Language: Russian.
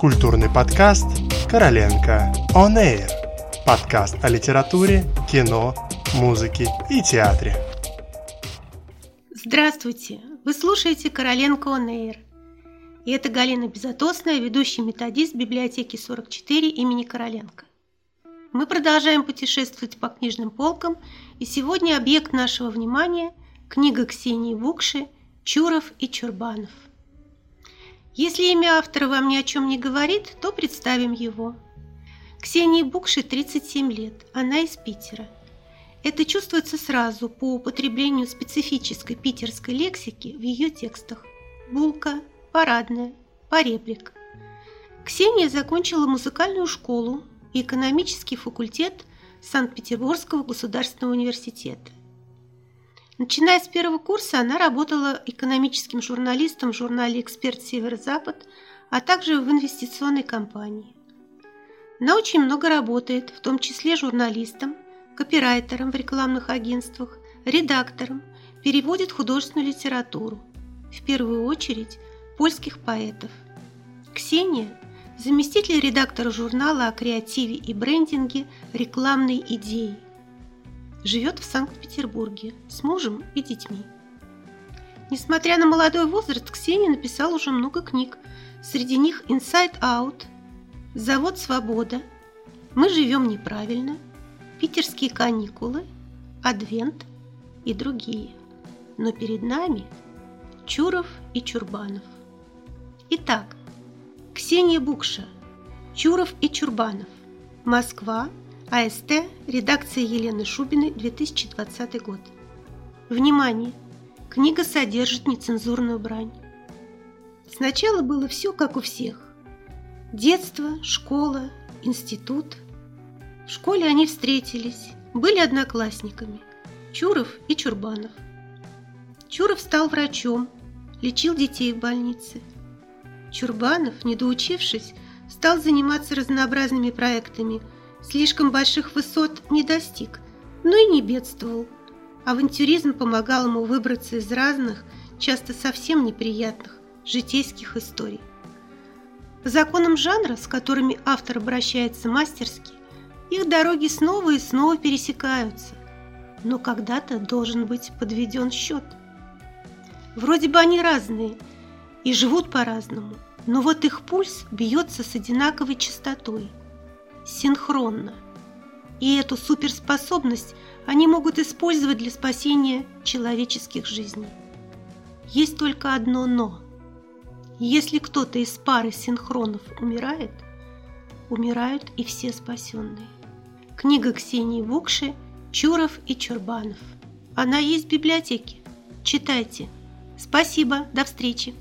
Культурный подкаст «Короленко On Air». Подкаст о литературе, кино, музыке и театре. Здравствуйте! Вы слушаете «Короленко On Air». И это Галина Безотосная, ведущий методист библиотеки 44 имени Короленко. Мы продолжаем путешествовать по книжным полкам, и сегодня объект нашего внимания – книга Ксении Букши «Чуров и Чурбанов». Если имя автора вам ни о чем не говорит, то представим его. Ксении Букши 37 лет, она из Питера. Это чувствуется сразу по употреблению специфической питерской лексики в ее текстах. Булка, парадная, поребрик. Ксения закончила музыкальную школу и экономический факультет Санкт-Петербургского государственного университета. Начиная с первого курса она работала экономическим журналистом в журнале «Эксперт Северо-Запад», а также в инвестиционной компании. Она очень много работает, в том числе журналистом, копирайтером в рекламных агентствах, редактором, переводит художественную литературу, в первую очередь польских поэтов. Ксения – заместитель редактора журнала о креативе и брендинге рекламной идеи – живет в Санкт-Петербурге с мужем и детьми. Несмотря на молодой возраст, Ксения написала уже много книг. Среди них «Inside Out», «Завод Свобода», «Мы живем неправильно», «Питерские каникулы», «Адвент» и другие. Но перед нами Чуров и Чурбанов. Итак, Ксения Букша, Чуров и Чурбанов, Москва, АСТ, редакция Елены Шубиной, 2020 год. Внимание! Книга содержит нецензурную брань. Сначала было все как у всех. Детство, школа, институт. В школе они встретились, были одноклассниками. Чуров и Чурбанов. Чуров стал врачом, лечил детей в больнице. Чурбанов, недоучившись, стал заниматься разнообразными проектами – слишком больших высот не достиг, но и не бедствовал. Авантюризм помогал ему выбраться из разных, часто совсем неприятных, житейских историй. Законам жанра, с которыми автор обращается мастерски, их дороги снова и снова пересекаются, но когда-то должен быть подведен счет. Вроде бы они разные и живут по-разному, но вот их пульс бьется с одинаковой частотой – синхронно. И эту суперспособность они могут использовать для спасения человеческих жизней. Есть только одно «но». Если кто-то из пары синхронов умирает, умирают и все спасенные. Книга Ксении Букши «Чуров и Чурбанов». Она есть в библиотеке. Читайте. Спасибо. До встречи.